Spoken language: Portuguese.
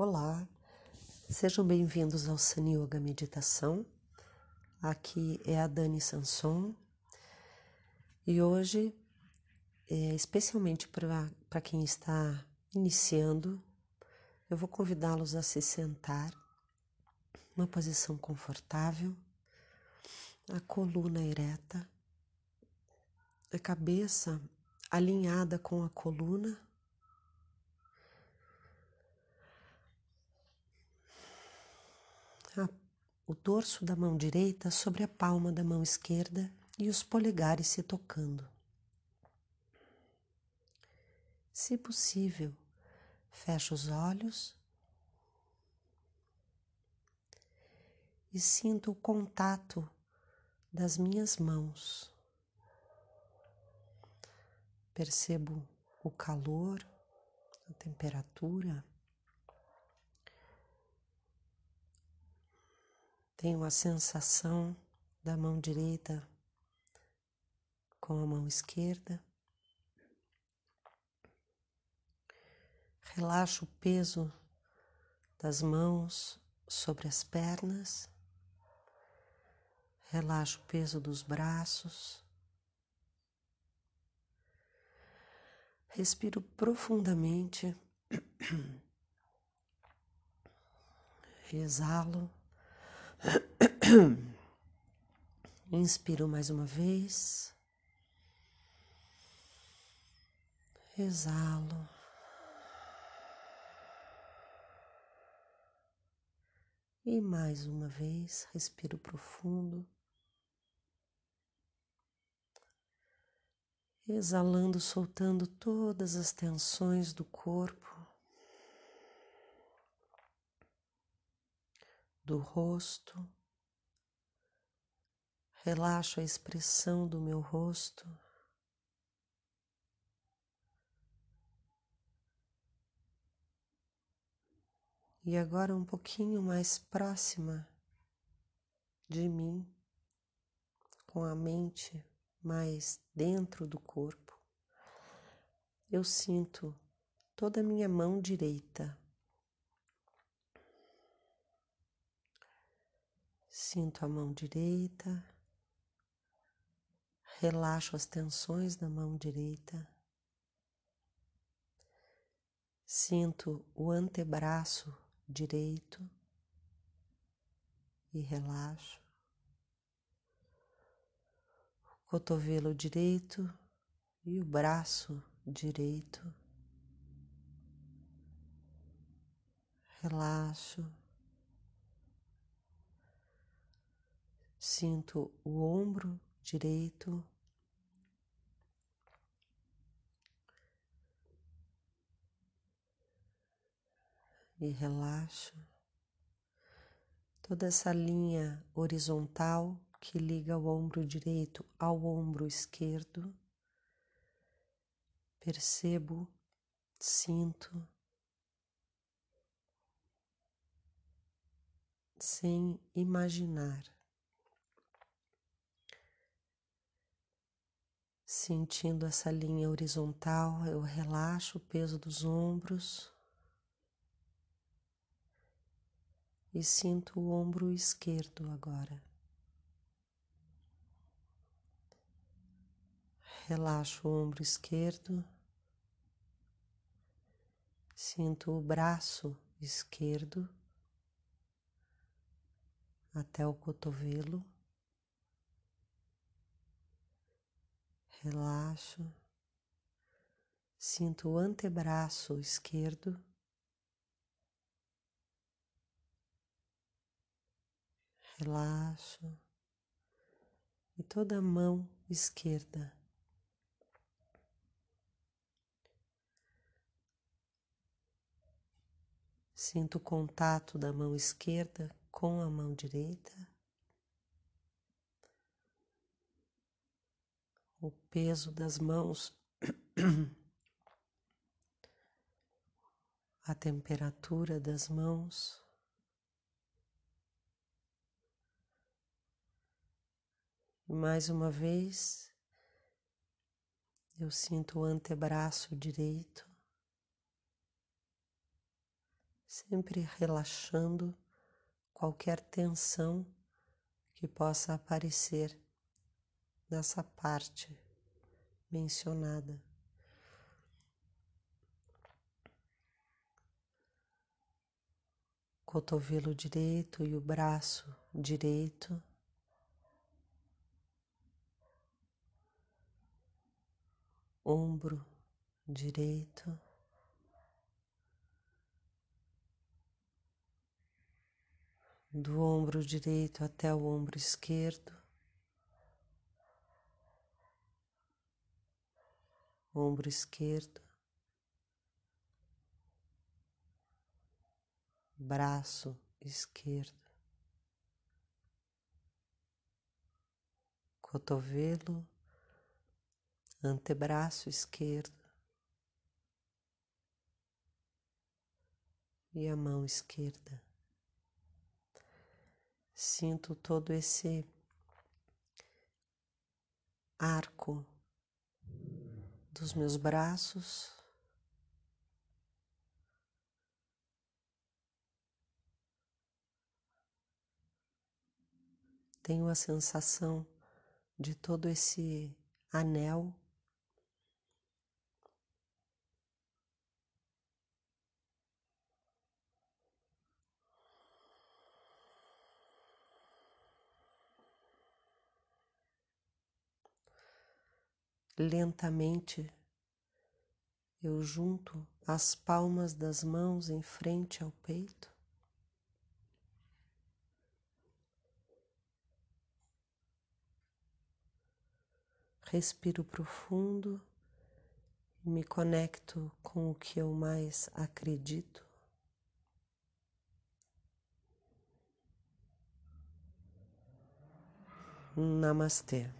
Olá, sejam bem-vindos ao Sun Yoga Meditação. Aqui é a Dani Sanson e hoje, é, especialmente para quem está iniciando, eu vou convidá-los a se sentar numa posição confortável, a coluna ereta, a cabeça alinhada com a coluna a, o dorso da mão direita sobre a palma da mão esquerda e os polegares se tocando. Se possível, feche os olhos e sinto o contato das minhas mãos. Percebo o calor, a temperatura. Tenho a sensação da mão direita com a mão esquerda. Relaxo o peso das mãos sobre as pernas. Relaxo o peso dos braços. Respiro profundamente. Exalo. Inspiro mais uma vez. Exalo. E mais uma vez, respiro profundo. Exalando, soltando todas as tensões do corpo. Do rosto. Relaxo a expressão do meu rosto. E agora um pouquinho mais próxima de mim, com a mente mais dentro do corpo, eu sinto toda a minha mão direita Sinto a mão direita, relaxo as tensões da mão direita, sinto o antebraço direito e relaxo, o cotovelo direito e o braço direito. Relaxo. Sinto o ombro direito. E relaxo toda essa linha horizontal que liga o ombro direito ao ombro esquerdo. Percebo, sinto, sem imaginar. Sentindo essa linha horizontal, eu relaxo o peso dos ombros e sinto o ombro esquerdo agora. Relaxo o ombro esquerdo, sinto o braço esquerdo até o cotovelo. Relaxo, sinto o antebraço esquerdo, relaxo e toda a mão esquerda. Sinto o contato da mão esquerda com a mão direita. o peso das mãos, a temperatura das mãos. E mais uma vez, eu sinto o antebraço direito, sempre relaxando qualquer tensão que possa aparecer nessa parte mencionada. Cotovelo direito e o braço direito. Ombro direito. do ombro direito até o ombro esquerdo, ombro esquerdo, braço esquerdo, cotovelo, antebraço esquerdo e a mão esquerda. Sinto todo esse arco dos meus braços. Tenho a sensação de todo esse anel Lentamente eu junto as palmas das mãos em frente ao peito. Respiro profundo e me conecto com o que eu mais acredito. Namastê.